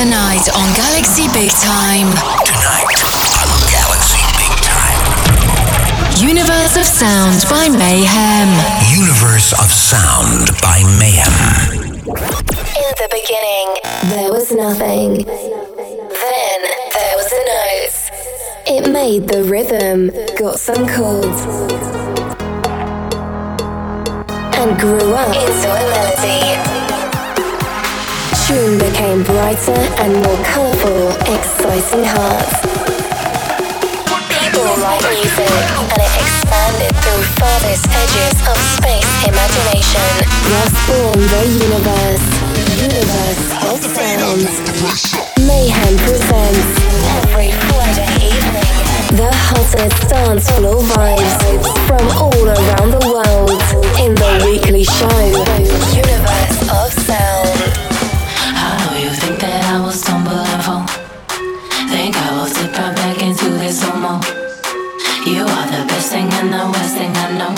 Tonight on Galaxy Big Time. Tonight on Galaxy Big Time. Universe of Sound by Mayhem. Universe of Sound by Mayhem. In the beginning, there was nothing. Then there was a note. It made the rhythm, got some chords, and grew up into a melody tune became brighter and more colourful, exciting hearts. People write music, and it expanded through farthest edges of space imagination. Thus born the universe, universe of sound. Mayhem presents every Friday evening the hottest dance floor vibes from all around the world in the weekly show, Universe of. You are the best thing and the worst thing I know.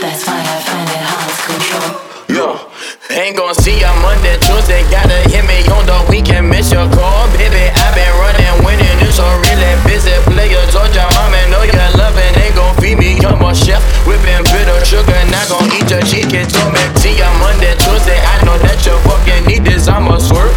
That's why I find it hard to control. Yo, ain't gonna see ya Monday, Tuesday. Gotta hit me on the weekend, miss your call, baby. i been running, winning. It's a really busy player. Told your mama, know you're loving. Ain't gon' feed me, I'm a chef. Whipping bitter sugar, not gon' eat your chicken. Told me, see Monday, Tuesday. I know that you fucking need this. I'm a swerve,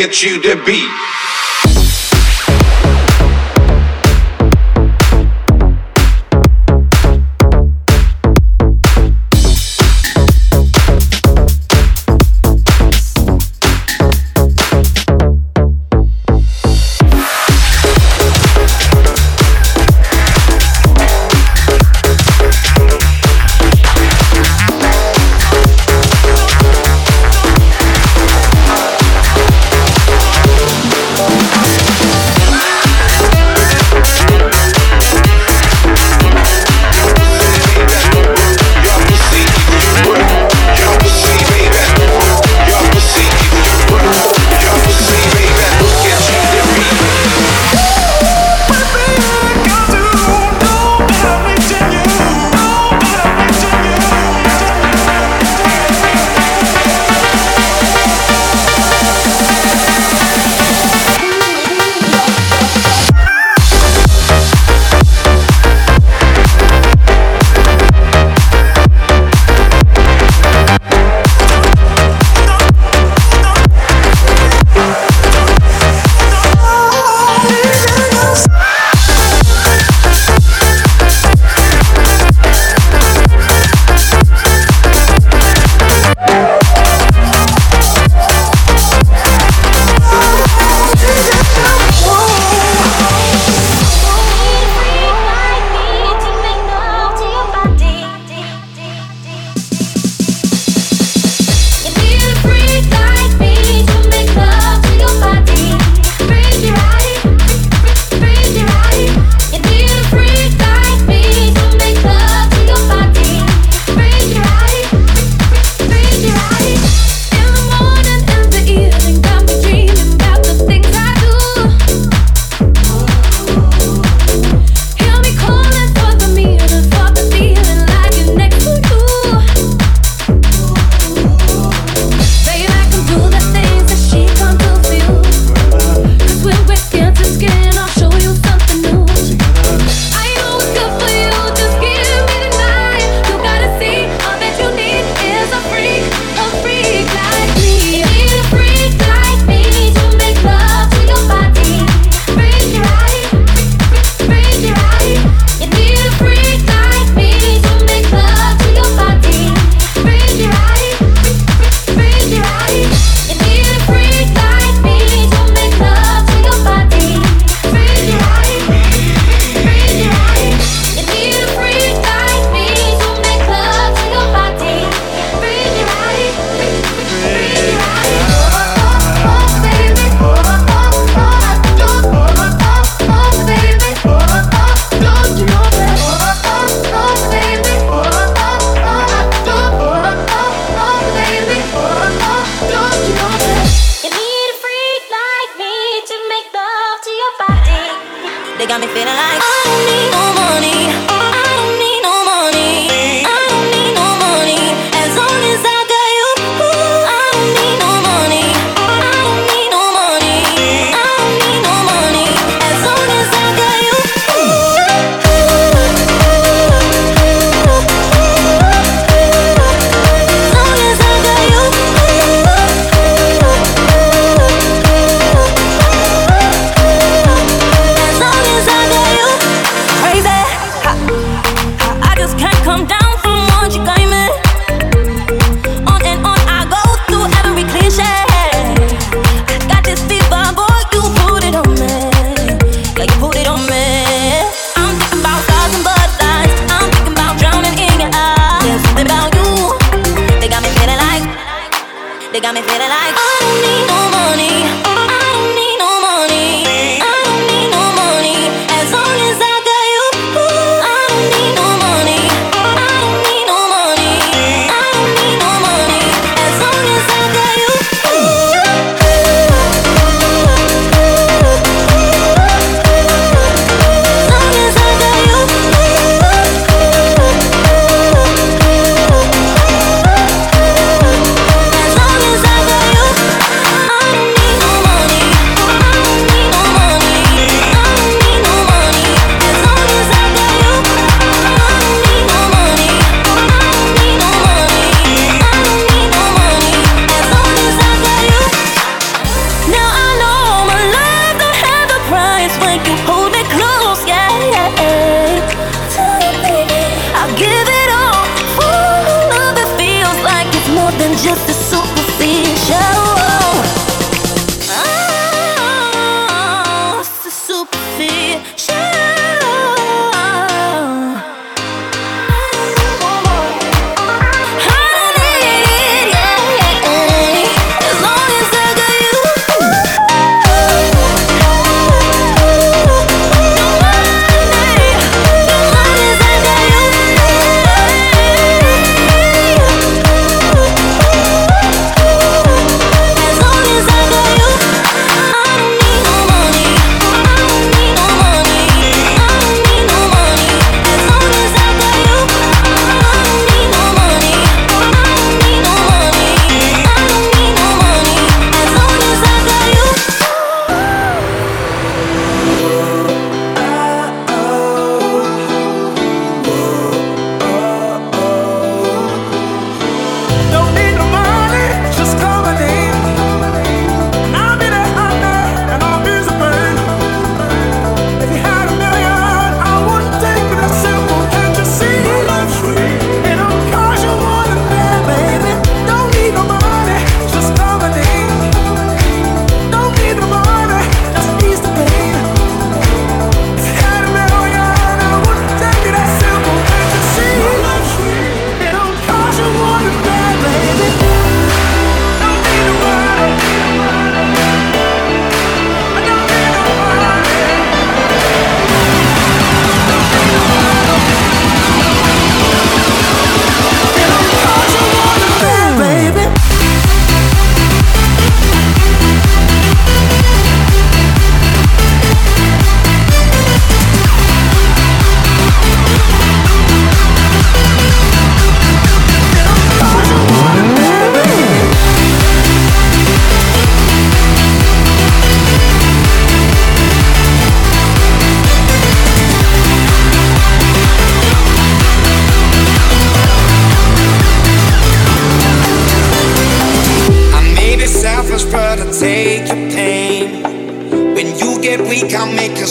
get you to beat.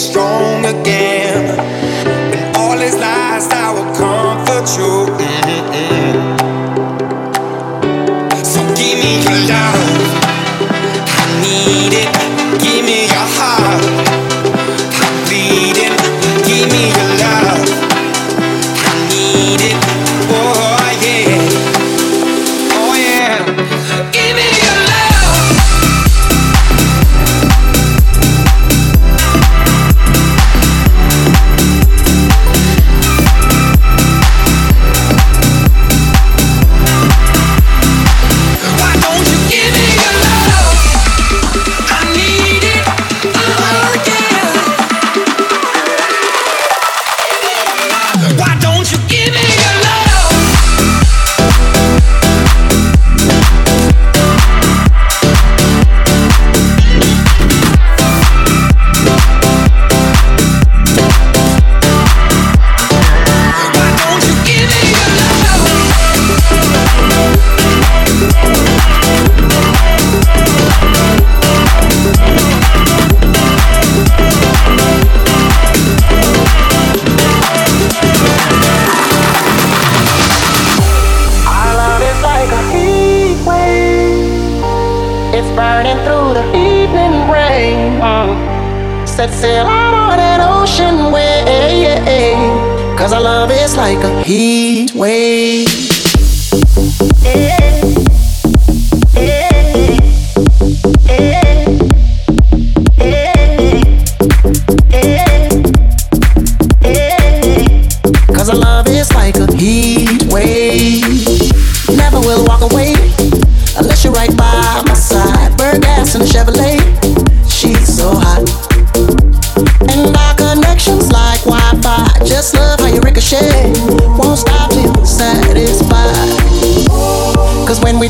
strong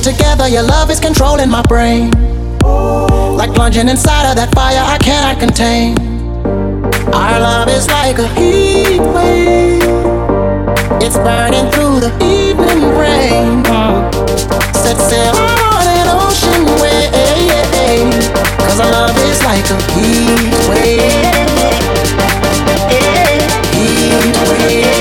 together, your love is controlling my brain. Like plunging inside of that fire I cannot contain. Our love is like a heat wave, it's burning through the evening rain. Set sail on an ocean wave, Cause our love is like a heat wave. Heat wave.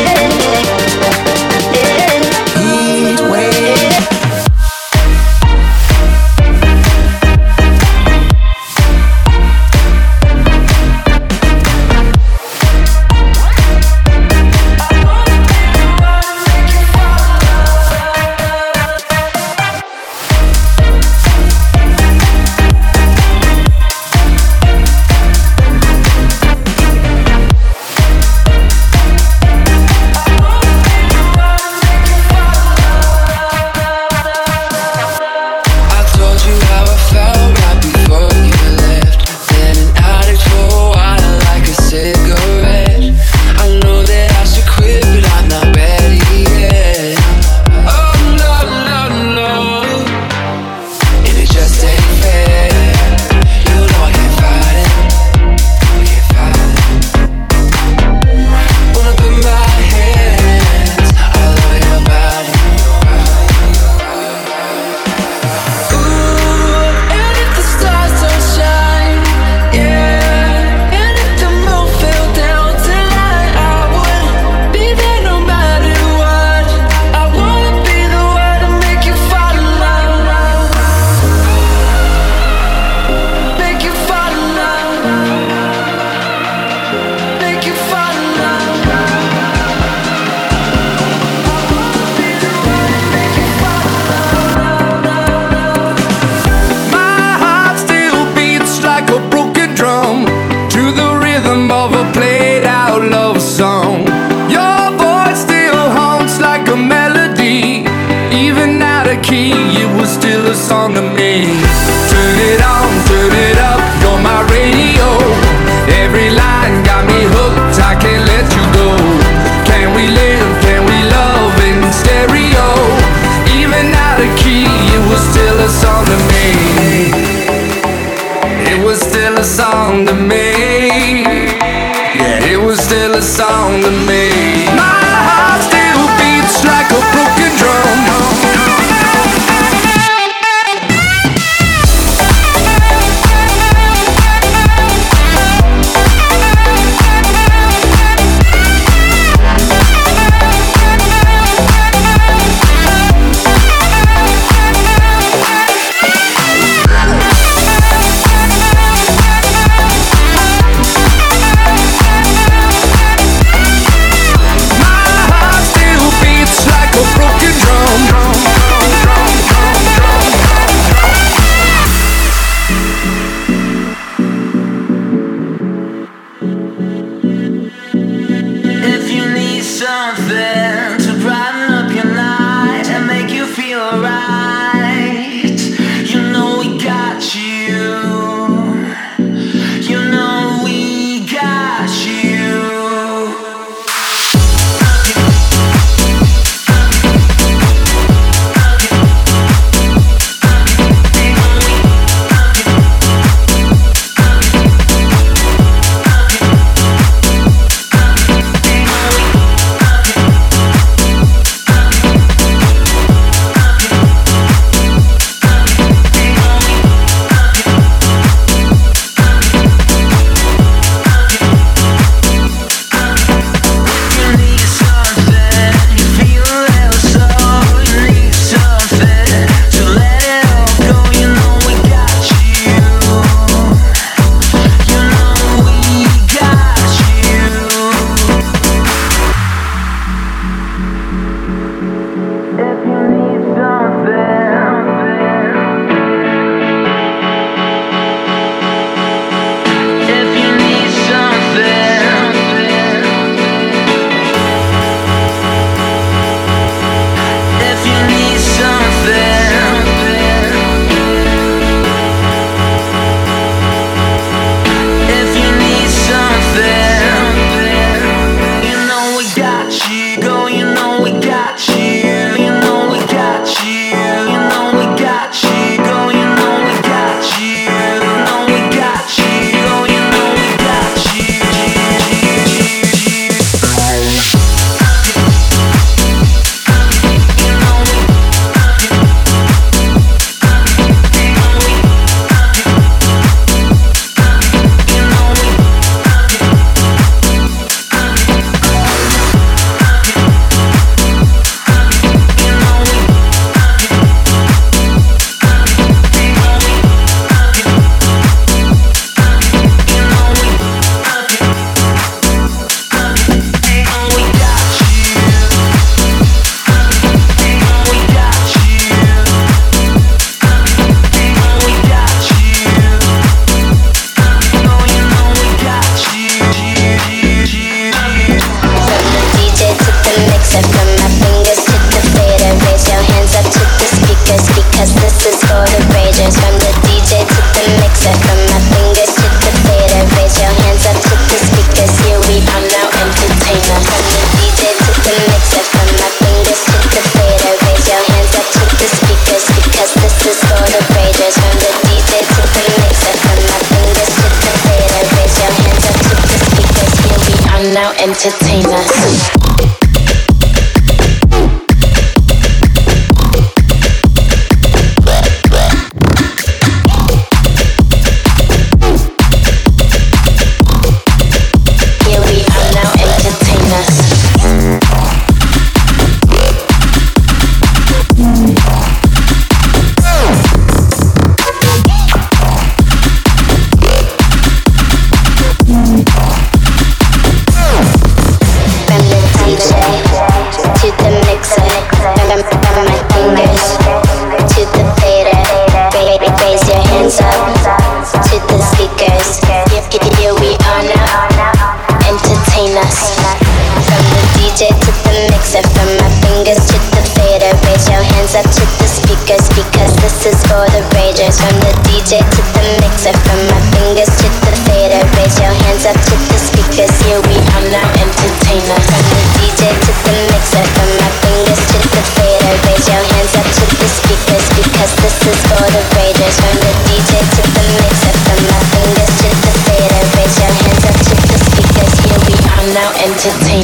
there. DJ to the mixer, from my fingers to the fader. Raise your hands up to the speakers because this is for the ragers. From the DJ to the mixer, from my fingers to the fader. Raise your hands up to the speakers. Here we are now. Entertain us. From the DJ to the mixer, from my fingers to the fader. Raise your hands up to the speakers because this is for the ragers. From the DJ to the mixer, from my fingers to the fader. Raise your hands up to the speakers. Here we are now. Entertain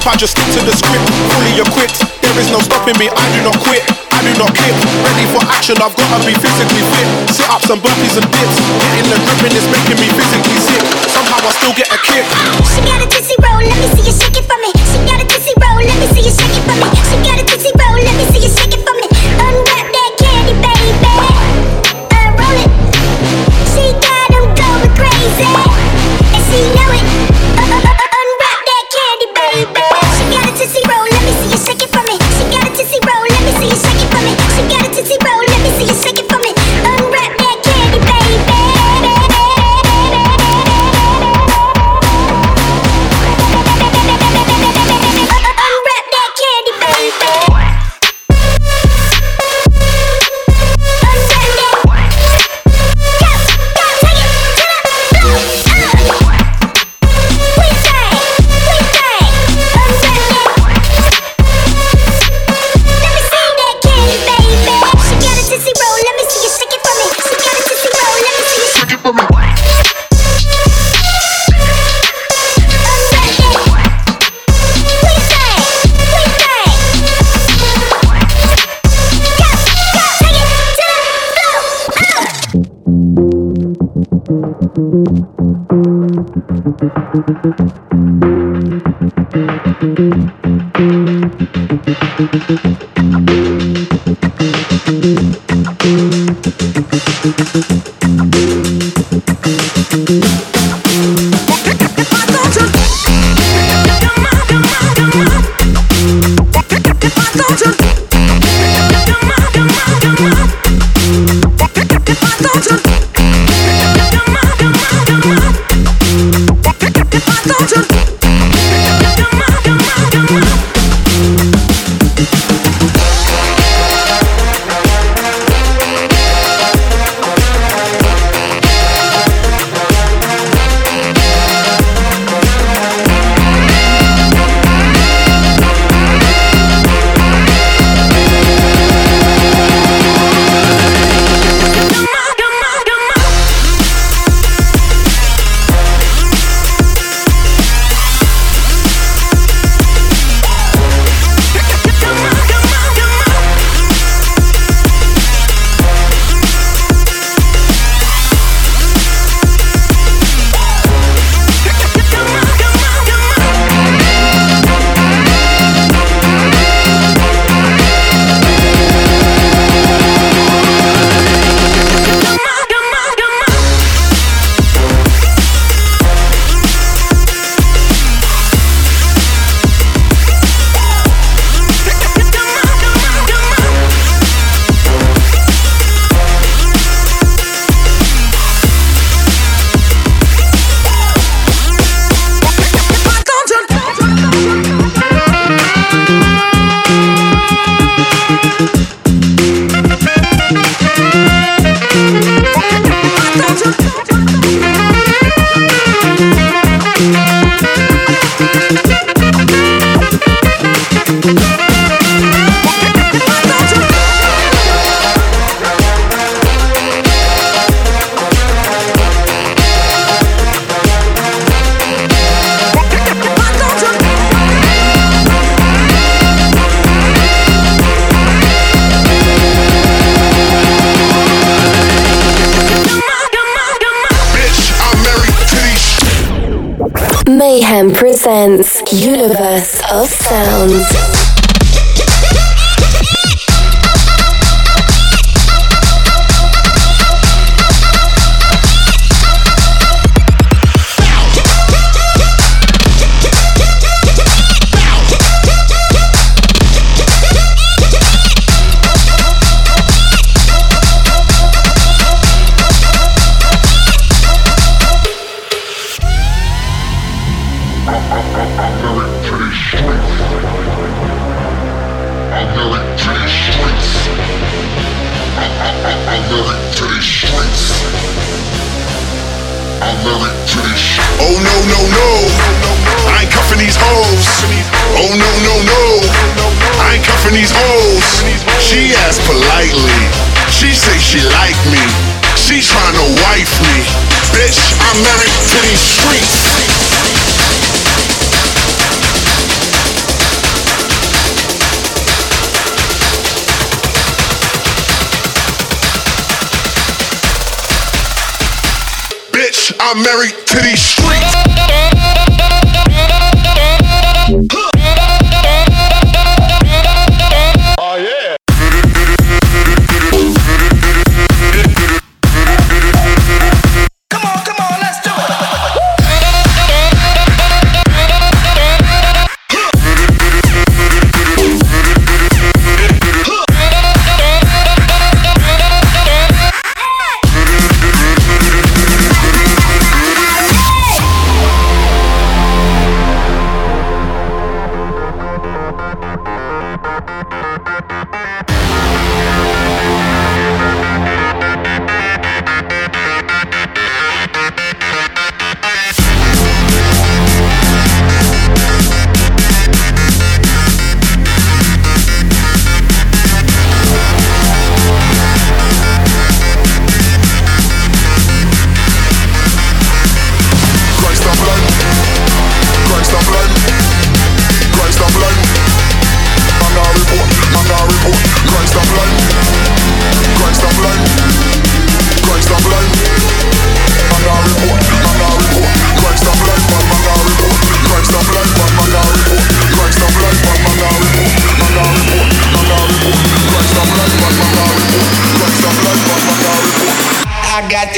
Slip, I just stick to the script. Fully equipped. There is no stopping me. I do not quit. I do not kip. Ready for action. I've gotta be physically fit. Sit ups and burpees and dips. Getting the grip and it's making me physically sick. Somehow I still get a kick. She got a dizzy roll, let me see you shake it for me. She got a dizzy roll, let me see you shake it for me. She got a dizzy roll, let me see you shake it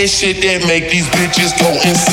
this shit that make these bitches go insane.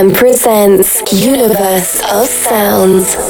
Mayhem presents Universe of Sounds.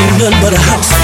ain't nothing but a house.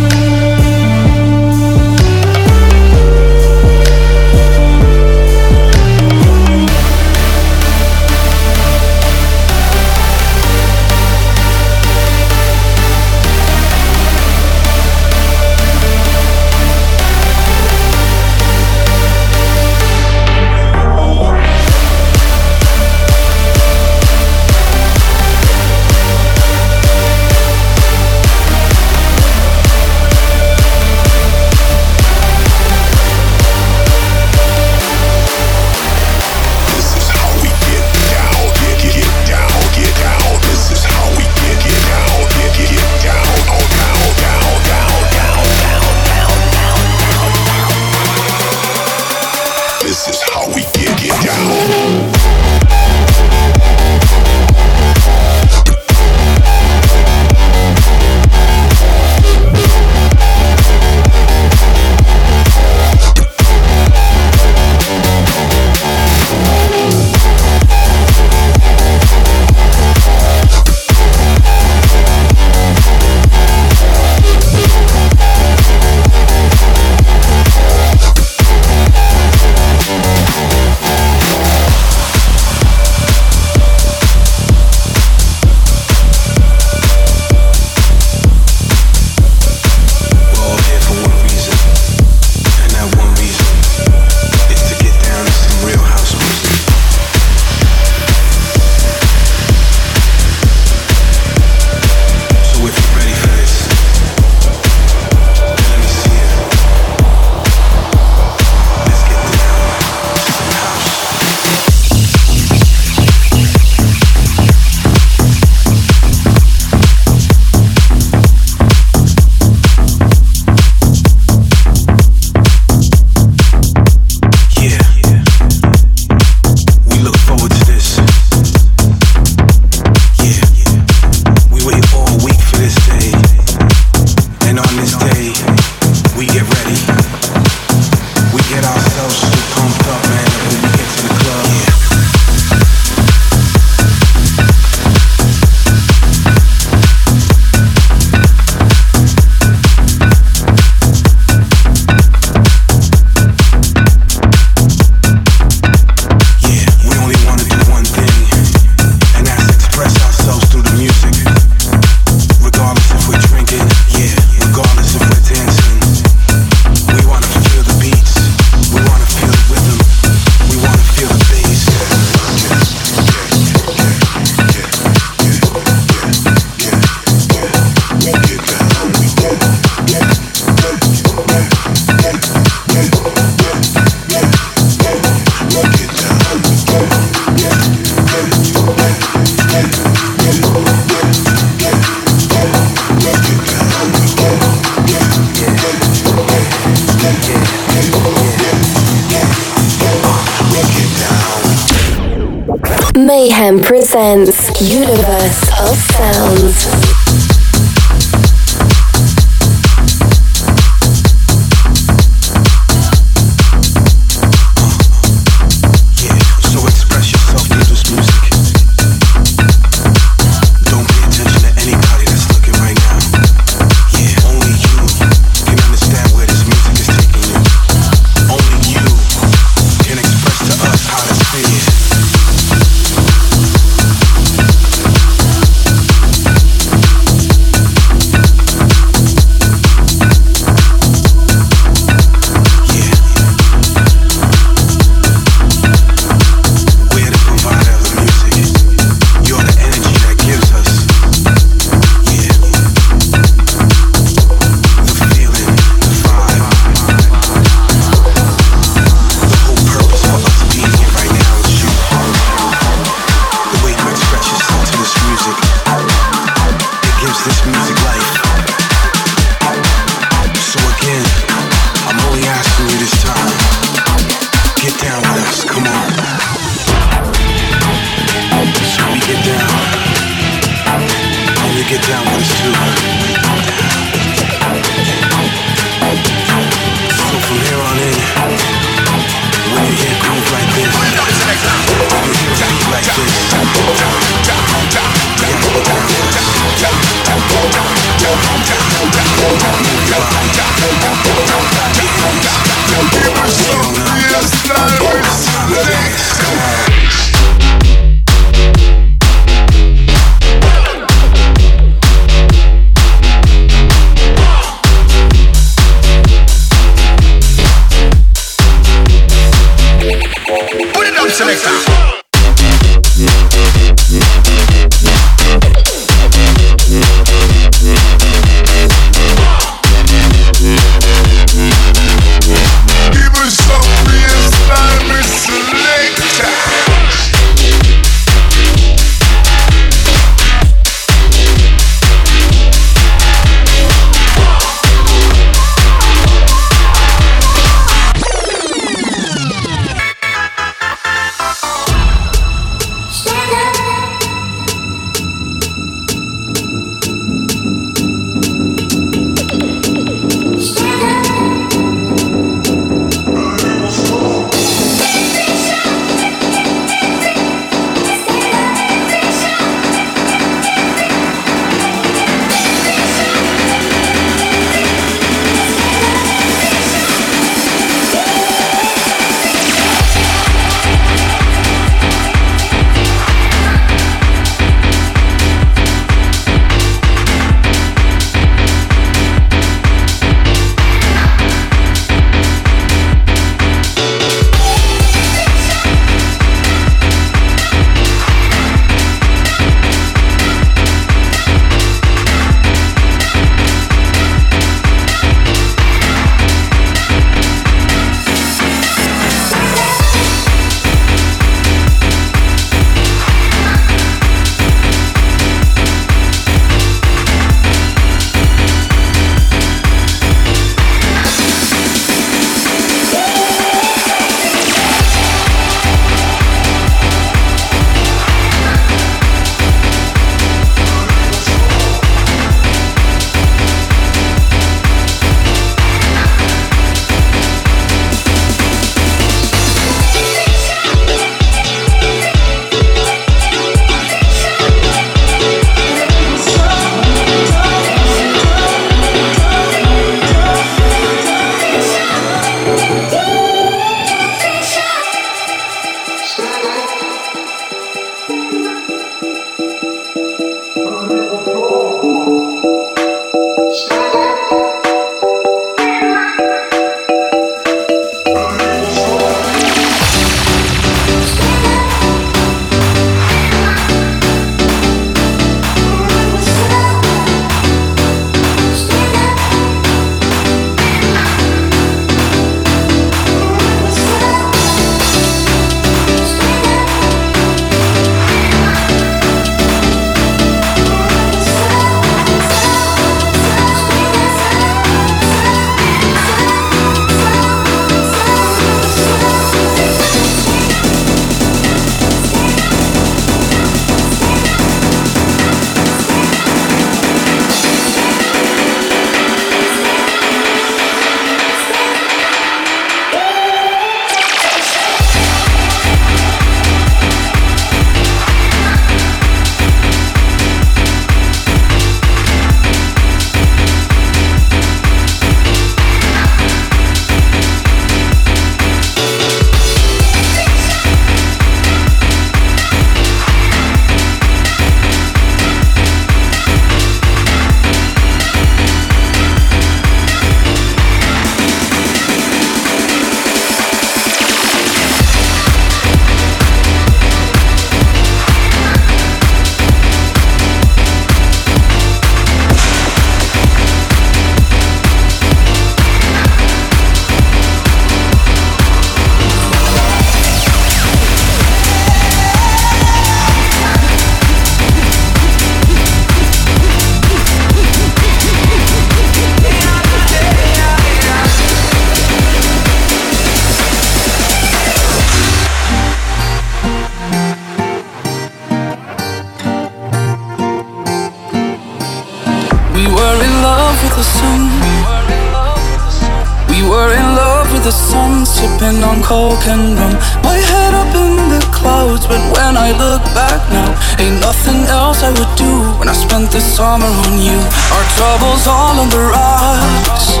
Ain't nothing else I would do when I spent the summer on you. Our troubles all on the rocks.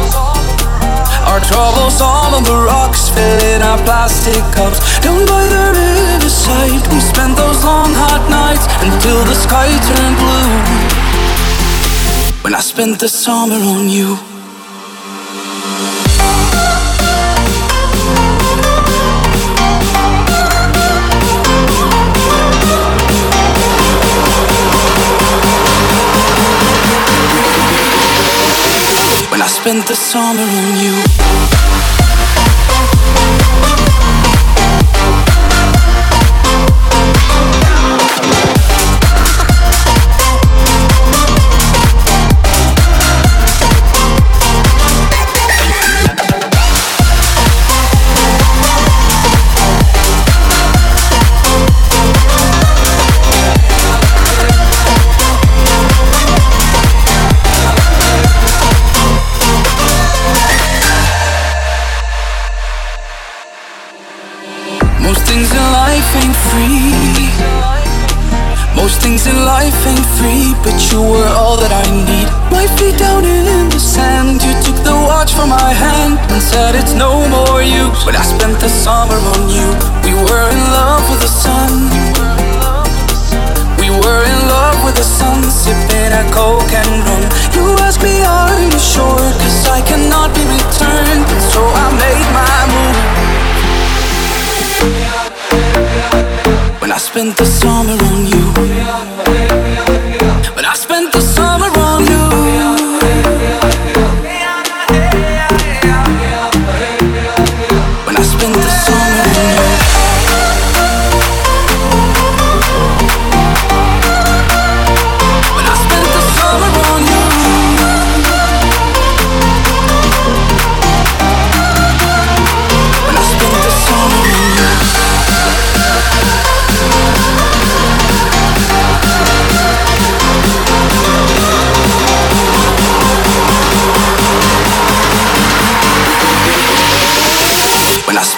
Our troubles all on the rocks, filling our plastic cups. Down by the riverside, we spent those long hot nights until the sky turned blue. When I spent the summer on you. the summer on you.